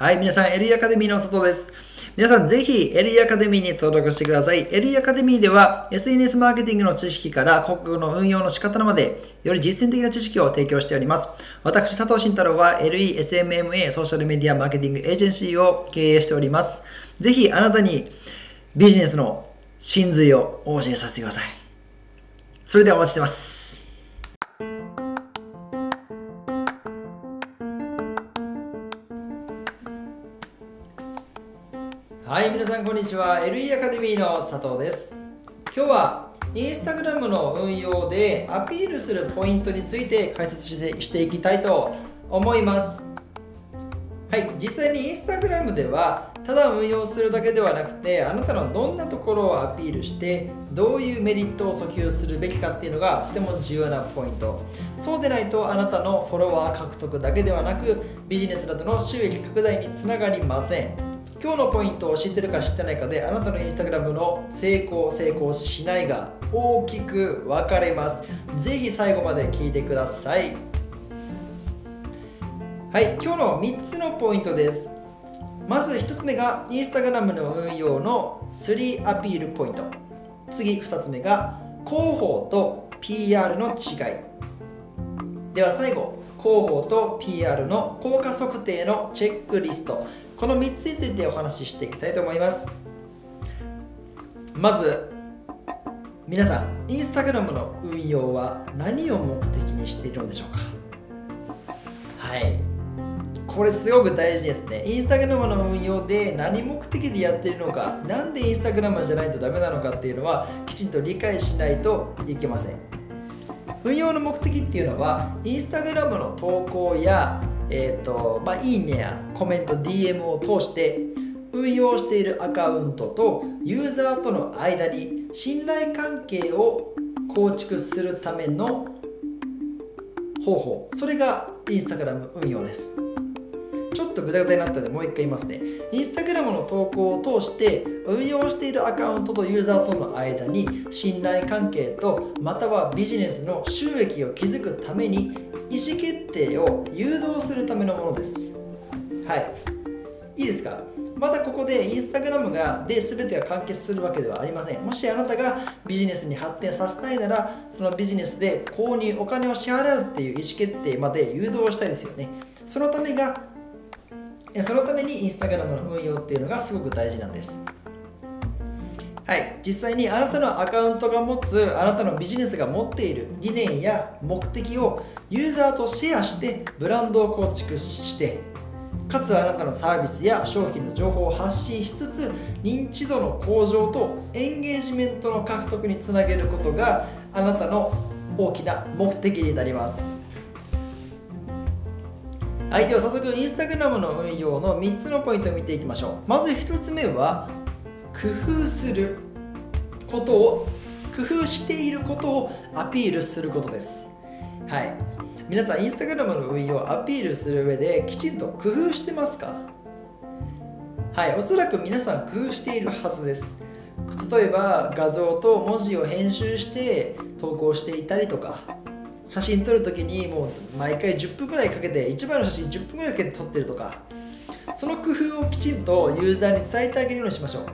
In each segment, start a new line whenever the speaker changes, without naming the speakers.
はい、皆さん、LE アカデミーの佐藤です。皆さん、ぜひ LE アカデミーに登録してください。LE アカデミーでは SNS マーケティングの知識から広告の運用の仕方まで、より実践的な知識を提供しております。私、佐藤慎太郎は LE、SMMA、ソーシャルメディアマーケティングエージェンシーを経営しております。ぜひ、あなたにビジネスの真髄をお教えさせてください。それではお待ちしてます。はい、皆さんこんにちは。LE アカデミーの佐藤です。今日はインスタグラムの運用でアピールするポイントについて解説してしていきたいと思います。はい、実際にインスタグラムではただ運用するだけではなくてあなたのどんなところをアピールしてどういうメリットを訴求するべきかっていうのがとても重要なポイントそうでないとあなたのフォロワー獲得だけではなくビジネスなどの収益拡大につながりません今日のポイントを知ってるか知ってないかであなたのインスタグラムの成功成功しないが大きく分かれますぜひ最後まで聞いてくださいはい、今日の3つのポイントです。まず1つ目が Instagram の運用の3アピールポイント。次2つ目が広報と PR の違い。では最後、広報と PR の効果測定のチェックリスト。この3つについてお話ししていきたいと思います。まず、皆さん、Instagram の運用は何を目的にしているのでしょうか？はい、これすごく大事ですね。インスタグラムの運用で何目的でやっているのか、なんでインスタグラムじゃないとダメなのかっていうのはきちんと理解しないといけません。運用の目的っていうのは、インスタグラムの投稿や、えーとまあ、いいねやコメント、DM を通して運用しているアカウントとユーザーとの間に信頼関係を構築するための方法。それがインスタグラム運用です。ちょっとグダグダになったのでもう一回言いますね。インスタグラムの投稿を通して運用しているアカウントとユーザーとの間に信頼関係とまたはビジネスの収益を築くために意思決定を誘導するためのものです。はい。いいですか？またここでインスタグラムがで全てが完結するわけではありません。もしあなたがビジネスに発展させたいならそのビジネスで購入お金を支払うっていう意思決定まで誘導したいですよね。そのためがそのためにインスタグラムの運用っていうのがすごく大事なんです。はい、実際にあなたのアカウントが持つあなたのビジネスが持っている理念や目的をユーザーとシェアしてブランドを構築してかつあなたのサービスや商品の情報を発信しつつ認知度の向上とエンゲージメントの獲得につなげることがあなたの大きな目的になります。はい。では早速 Instagram の運用の3つのポイントを見ていきましょう。まず1つ目は工夫することを工夫していることをアピールすることです。はい。皆さんインスタグラムの運用をアピールする上できちんと工夫してますか？はい。おそらく皆さん工夫しているはずです。例えば画像と文字を編集して投稿していたりとか。写真撮るときにもう毎回10分ぐらいかけて1枚の写真10分ぐらいかけて撮ってるとか。その工夫をきちんとユーザーに伝えてあげるようにしましょう。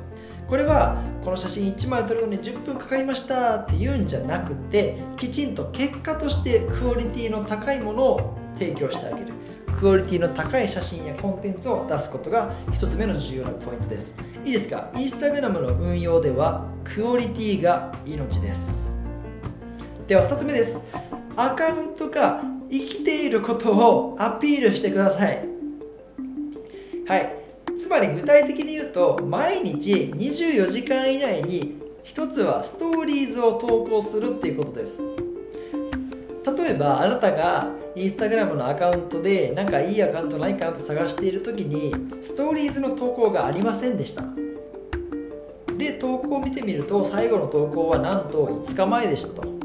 これはこの写真1枚撮るのに10分かかりましたって言うんじゃなくてきちんと結果としてクオリティの高いものを提供してあげる。クオリティの高い写真やコンテンツを出すことが1つ目の重要なポイントです。いいですか？インスタグラムの運用ではクオリティが命です。では2つ目です。アカウントが生きていることをアピールしてください。はい。つまり具体的に言うと毎日24時間以内に1つはストーリーズを投稿するっていうことです。例えばあなたがインスタグラムのアカウントでなんかいいアカウントないかなって探している時にストーリーズの投稿がありませんでした。で投稿を見てみると最後の投稿はなんと5日前でしたと。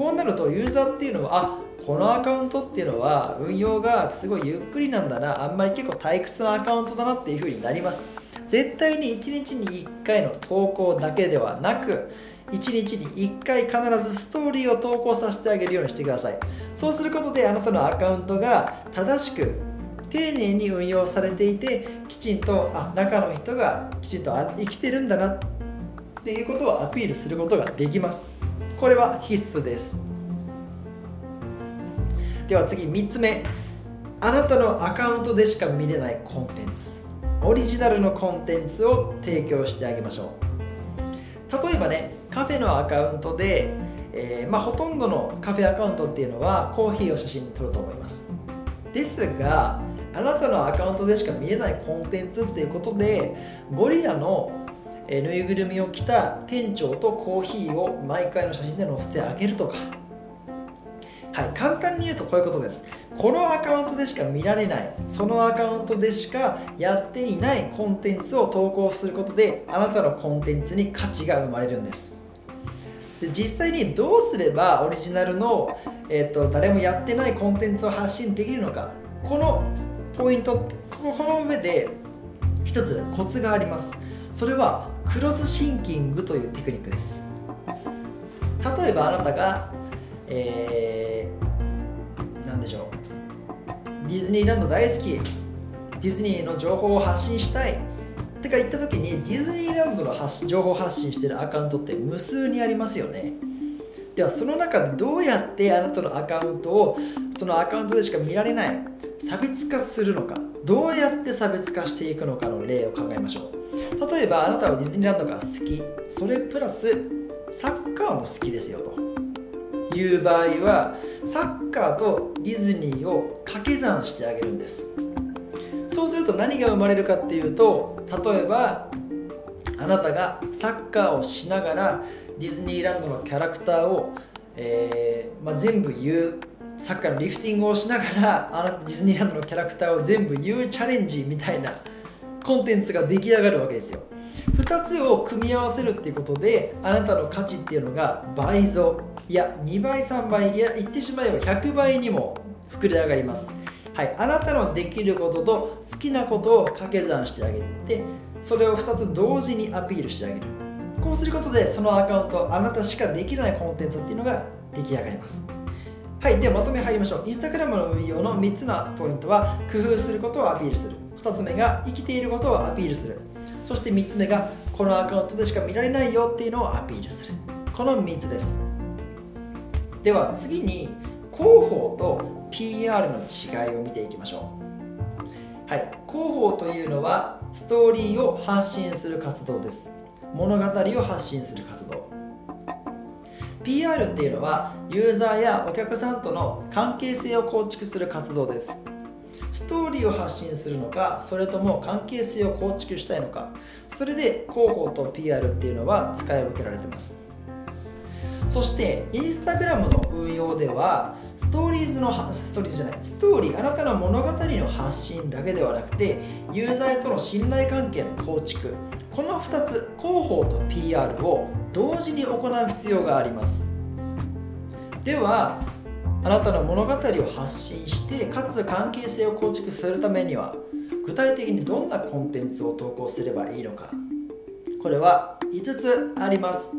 こうなるとユーザーっていうのはあこのアカウントっていうのは運用がすごいゆっくりなんだな。あんまり結構退屈なアカウントだなっていう風になります。絶対に1日に1回の投稿だけではなく1日に1回必ずストーリーを投稿させてあげるようにしてください。そうすることであなたのアカウントが正しく丁寧に運用されていてきちんとあ中の人がきちんと生きてるんだなっていうことをアピールすることができます。これは必須です。では次3つ目。あなたのアカウントでしか見れないコンテンツ。オリジナルのコンテンツを提供してあげましょう。例えばねカフェのアカウントで、えー、まあ、ほとんどのカフェアカウントっていうのはコーヒーを写真に撮ると思います。ですがあなたのアカウントでしか見れないコンテンツっていうことでゴリラのぬいぐるみを着た店長とコーヒーを毎回の写真で載せてあげるとか。はい、簡単に言うとこういうことです。このアカウントでしか見られない。そのアカウントでしかやっていないコンテンツを投稿することであなたのコンテンツに価値が生まれるんです。で実際にどうすればオリジナルの、えーと、誰もやってないコンテンツを発信できるのか。このポイントこの上で一つコツがあります。それはクロスシンキングというテクニックです。例えばあなたが、えー、何でしょう。ディズニーランド大好き。ディズニーの情報を発信したい。ってか言った時にディズニーランドの発情報発信してるアカウントって無数にありますよね。ではその中でどうやってあなたのアカウントをそのアカウントでしか見られない差別化するのか。どうやって差別化していくのかの例を考えましょう。例えばあなたはディズニーランドが好き。それプラスサッカーも好きですよと。いう場合はサッカーとディズニーを掛け算してあげるんです。そうすると何が生まれるかっていうと例えばあなたがサッカーをしながらディズニーランドのキャラクターを、えー、まあ、全部言う。サッカーのリフティングをしながらあなたディズニーランドのキャラクターを全部言うチャレンジみたいなコンテンツが出来上がるわけですよ。2つを組み合わせるっていうことであなたの価値っていうのが倍増。いや2倍3倍。いや言ってしまえば100倍にも膨れ上がります。はい、あなたのできることと好きなことを掛け算してあげて。それを2つ同時にアピールしてあげる。こうすることでそのアカウントあなたしかできないコンテンツっていうのが出来上がります。はい。ではまとめ入りましょう。インスタグラムの運用の3つのポイントは工夫することをアピールする。2つ目が生きていることをアピールする。そして3つ目がこのアカウントでしか見られないよっていうのをアピールする。この3つです。では次に広報と PR の違いを見ていきましょう。はい。広報というのはストーリーを発信する活動です。物語を発信する活動。PR っていうのはユーザーやお客さんとの関係性を構築する活動です。ストーリーを発信するのかそれとも関係性を構築したいのかそれで広報と PR っていうのは使い分けられてます。そしてインスタグラムの運用ではストーリーズのストーリーズじゃないストーリーあなたの物語の発信だけではなくてユーザーとの信頼関係の構築この2つ広報と PR を同時に行う必要があります。ではあなたの物語を発信してかつ関係性を構築するためには具体的にどんなコンテンツを投稿すればいいのか。これは5つあります。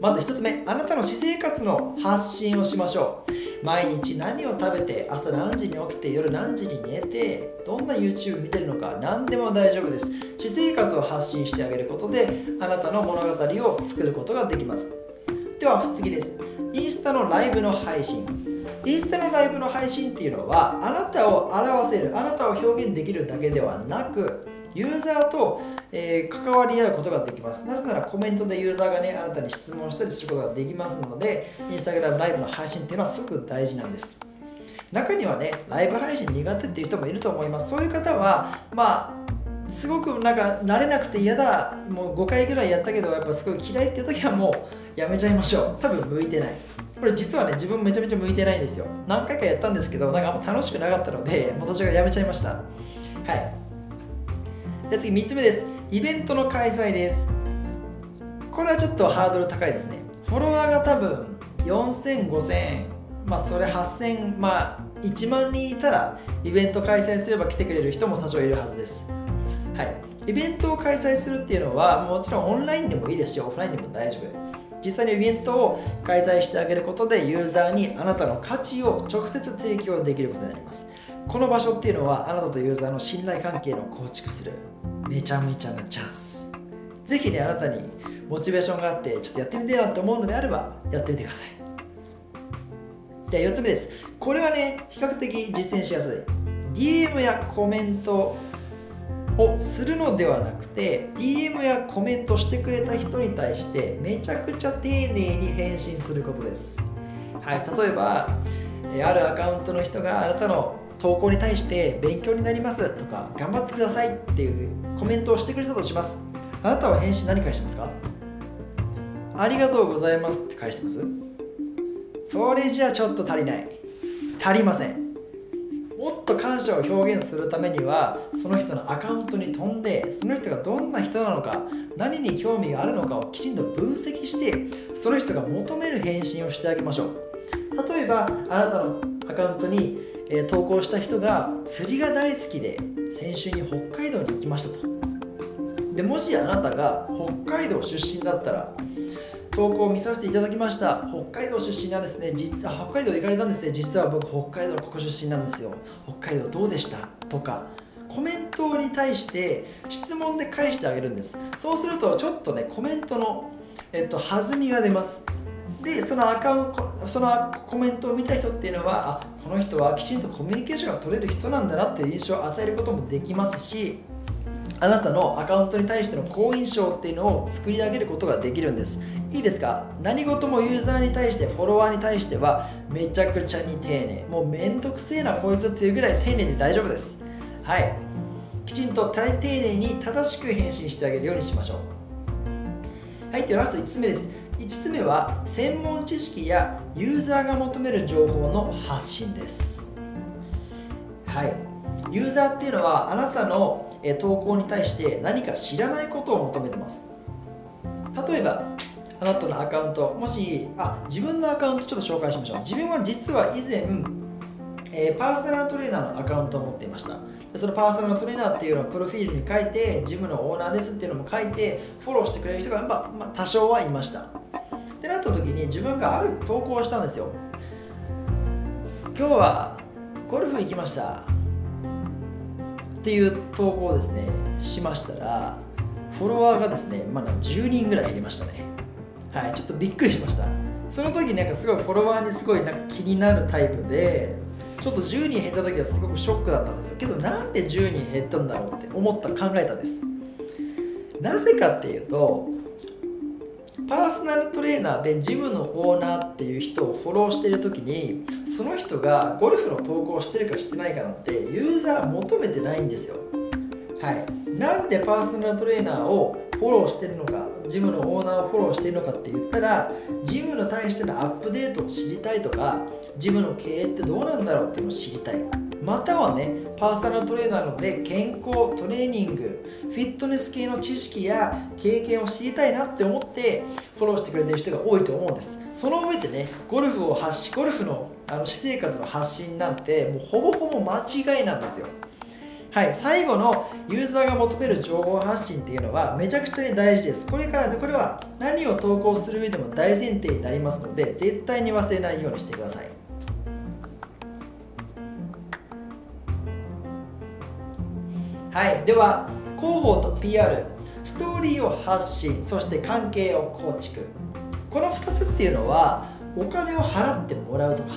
まず1つ目あなたの私生活の発信をしましょう。毎日何を食べて朝何時に起きて夜何時に寝てどんな YouTube 見てるのか何でも大丈夫です。私生活を発信してあげることであなたの物語を作ることができます。では次ですインスタのライブの配信インスタのライブの配信っていうのはあなたを表せるあなたを表現できるだけではなくユーザーと、えー、関わり合うことができます。なぜならコメントでユーザーがね、あなたに質問したりすることができますので、インスタグラムライブの配信っていうのはすごく大事なんです。中にはね、ライブ配信苦手っていう人もいると思います。そういう方は、まあ、すごくなんか慣れなくて嫌だ。もう5回ぐらいやったけどやっぱすごい嫌いっていう時はもうやめちゃいましょう。多分向いてない。これ実はね自分めちゃめちゃ向いてない。んですよ何回かやったんですけどなんかあんま楽しくなかったのでもう途中からやめちゃいました。はい。で次3つ目です。イベントの開催です。これはちょっとハードル高いですね。フォロワーが多分4000、5000まあそれ8000まあ1万人いたらイベント開催すれば来てくれる人も多少いるはずです。はい。イベントを開催するっていうのはもちろんオンラインでもいいですしオフラインでも大丈夫。実際にイベントを開催してあげることでユーザーにあなたの価値を直接提供できることになります。この場所っていうのはあなたとユーザーの信頼関係の構築するめちゃめちゃなチャンス。ぜひねあなたにモチベーションがあってちょっとやってみてえなって思うのであればやってみてください。では4つ目です。これはね比較的実践しやすい。DM やコメントをするのではなくて DM やコメントしてくれた人に対してめちゃくちゃ丁寧に返信することです。はい例えばあるアカウントの人があなたの投稿に対して勉強になりますとか頑張ってくださいっていうコメントをしてくれたとします。あなたは返信何返してますか？ありがとうございますって返してます？それじゃちょっと足りない。足りません。感謝を表現するためにはその人のアカウントに飛んでその人がどんな人なのか何に興味があるのかをきちんと分析してその人が求める返信をしてあげましょう。例えばあなたのアカウントに、えー、投稿した人が釣りが大好きで先週に北海道に行きましたと。でもしあなたが北海道出身だったら投稿を見させていただきました。北海道出身なんですね。北海道行かれたんですね。実は僕北海道ここ出身なんですよ。北海道どうでした？とかコメントに対して質問で返してあげるんです。そうするとちょっとねコメントの、えっと、弾みが出ます。でそのアカウントそのコメントを見た人っていうのはあこの人はきちんとコミュニケーションが取れる人なんだなっていう印象を与えることもできますしあなたのアカウントに対しての好印象っていうのを作り上げることができるんです。いいですか？何事もユーザーに対してフォロワーに対してはめちゃくちゃに丁寧。もうめんどくせえなこいつっていうぐらい丁寧で大丈夫です。はい。きちんと丁寧に正しく返信してあげるようにしましょう。はいではラスト5つ目です。5つ目は専門知識やユーザーが求める情報の発信です。はい。ユーザーっていうのはあなたの投稿に対して何か知らないことを求めてます。例えばあなたのアカウントもしあ自分のアカウントちょっと紹介しましょう。自分は実は以前、えー、パーソナルトレーナーのアカウントを持っていました。でそのパーソナルトレーナーっていうのをプロフィールに書いてジムのオーナーですっていうのも書いてフォローしてくれる人が、ま、まあ、多少はいました。ってなった時に自分がある投稿をしたんですよ。今日はゴルフ行きました。っていう投稿をですねしましたらフォロワーがですねまだ10人ぐらいいりましたね。はいちょっとびっくりしました。その時なんかすごいフォロワーにすごいなんか気になるタイプでちょっと10人減った時はすごくショックだったんですよ。けどなんで10人減ったんだろうって思った考えたんです。なぜかっていうとパーソナルトレーナーでジムのオーナーっていう人をフォローしてる時にその人がゴルフの投稿してるかしてないかなんてユーザー求めてないんですよ。はい。なんでパーソナルトレーナーをフォローしてるのかジムのオーナーをフォローしてるのかって言ったらジムの対してのアップデートを知りたいとかジムの経営ってどうなんだろうっていうのを知りたい。またはねパーソナルトレーナーなので健康トレーニングフィットネス系の知識や経験を知りたいなって思ってフォローしてくれてる人が多いと思うんですその上でねゴルフを発しゴルフのあの私生活の発信なんてもうほぼほぼ間違いなんですよはい、最後のユーザーが求める情報発信っていうのはめちゃくちゃに大事です。これからこれは何を投稿する上でも大前提になりますので絶対に忘れないようにしてください。はい、では広報と PR ストーリーを発信そして関係を構築。この2つっていうのはお金を払ってもらうとか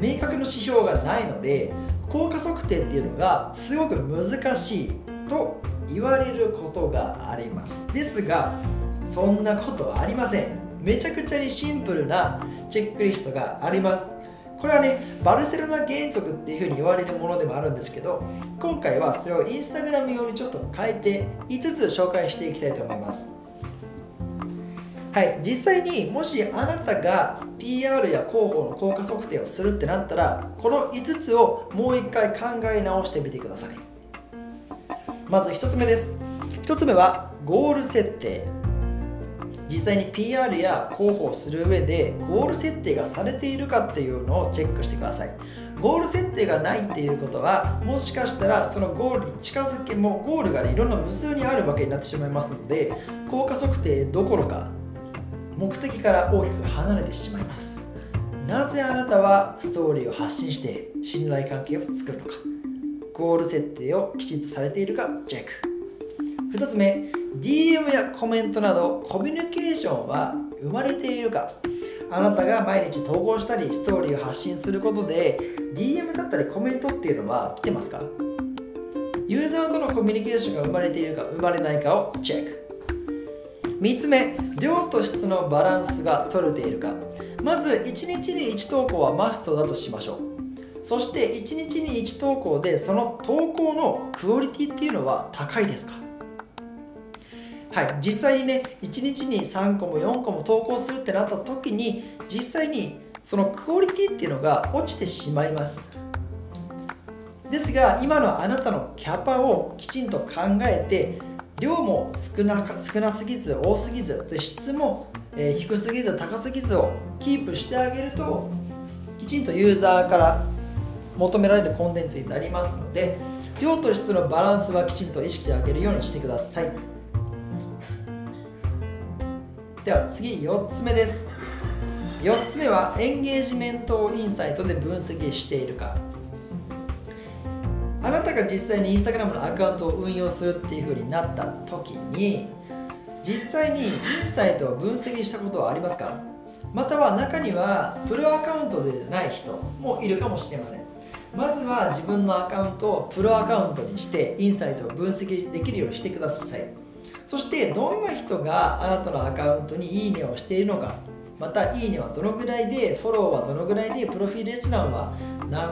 明確な指標がないので効果測定っていうのがすごく難しいと言われることがあります。ですがそんなことはありません。めちゃくちゃにシンプルなチェックリストがあります。これはねバルセロナ原則っていうふうに言われるものでもあるんですけど今回はそれをインスタグラム用にちょっと変えて5つ紹介していきたいと思います。はい実際にもしあなたが PR や広報の効果測定をするってなったらこの5つをもう一回考え直してみてください。まず1つ目です。1つ目はゴール設定。実際に PR や広報する上でゴール設定がされているかっていうのをチェックしてください。ゴール設定がないっていうことはもしかしたらそのゴールに近づけもゴールが、ね、いろんな無数にあるわけになってしまいますので効果測定どころか目的から大きく離れてしまいます。なぜあなたはストーリーを発信して信頼関係を作るのか。ゴール設定をきちんとされているかチェック。2つ目 DM やコメントなどコミュニケーションは生まれているか。あなたが毎日投稿したりストーリーを発信することで DM だったりコメントっていうのは来てますか？ユーザーとのコミュニケーションが生まれているか生まれないかをチェック。3つ目量と質のバランスが取れているか。まず1日に1投稿はマストだとしましょう。そして1日に1投稿でその投稿のクオリティっていうのは高いですか？はい。実際にね1日に3個も4個も投稿するってなった時に実際にそのクオリティっていうのが落ちてしまいます。ですが今のあなたのキャパをきちんと考えて量も少な少なすぎず多すぎず質も、え低すぎず高すぎずをキープしてあげるときちんとユーザーから求められるコンテンツになりますので量と質のバランスはきちんと意識してあげるようにしてください。では次4つ目です。4つ目はエンゲージメントをインサイトで分析しているか。あなたが実際に Instagram のアカウントを運用するっていう風になった時に実際にインサイトを分析したことはありますか？または中にはプロアカウントでない人もいるかもしれません。まずは自分のアカウントをプロアカウントにしてインサイトを分析できるようにしてください。そしてどんな人があなたのアカウントにいいねをしているのかまたいいねはどのぐらいでフォローはどのぐらいでプロフィール閲覧は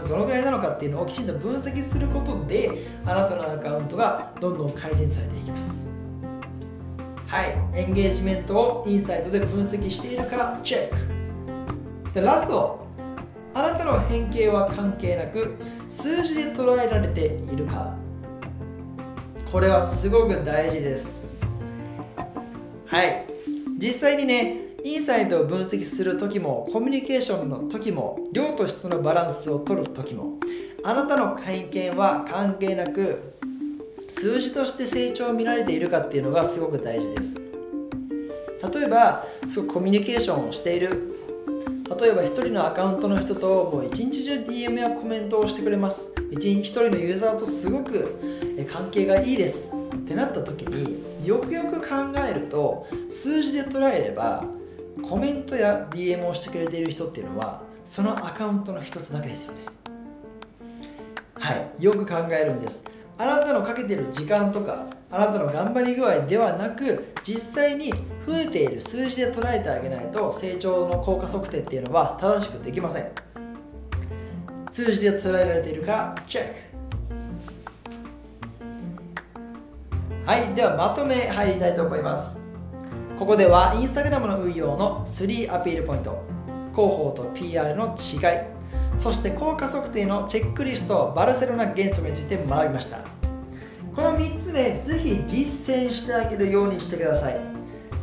どのぐらいなのかっていうのをきちんと分析することであなたのアカウントがどんどん改善されていきます。はい。エンゲージメントをインサイトで分析しているかチェック。でラスト。あなたの変形は関係なく数字で捉えられているか。これはすごく大事です。はい。実際にねインサイトを分析する時もコミュニケーションの時も量と質のバランスを取る時もあなたの会見は関係なく数字として成長を見られているかっていうのがすごく大事です。例えばすごくコミュニケーションをしている。例えば1人のアカウントの人ともう一日中 DM やコメントをしてくれます。1人のユーザーとすごく関係がいいです。ってなった時によくよく考えると数字で捉えればコメントや DM をしてくれている人っていうのはそのアカウントの一つだけですよね。はいよく考えるんです。あなたのかけてる時間とかあなたの頑張り具合ではなく実際に増えている数字で捉えてあげないと成長の効果測定っていうのは正しくできません。数字で捉えられているかチェック。はいではまとめ入りたいと思います。ここでは Instagram の運用の3アピールポイント広報と PR の違いそして効果測定のチェックリストバルセロナ原則について学びました。この3つでぜひ実践してあげるようにしてください。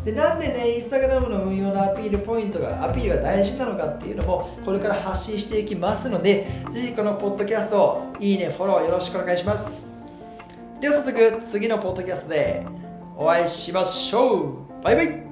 でなんでね、インスタグラムの運用のアピールポイントが、アピールが大事なのかっていうのも、これから発信していきますので、ぜひこのポッドキャストをいいね、フォローよろしくお願いします。では早速、次のポッドキャストでお会いしましょう。バイバイ。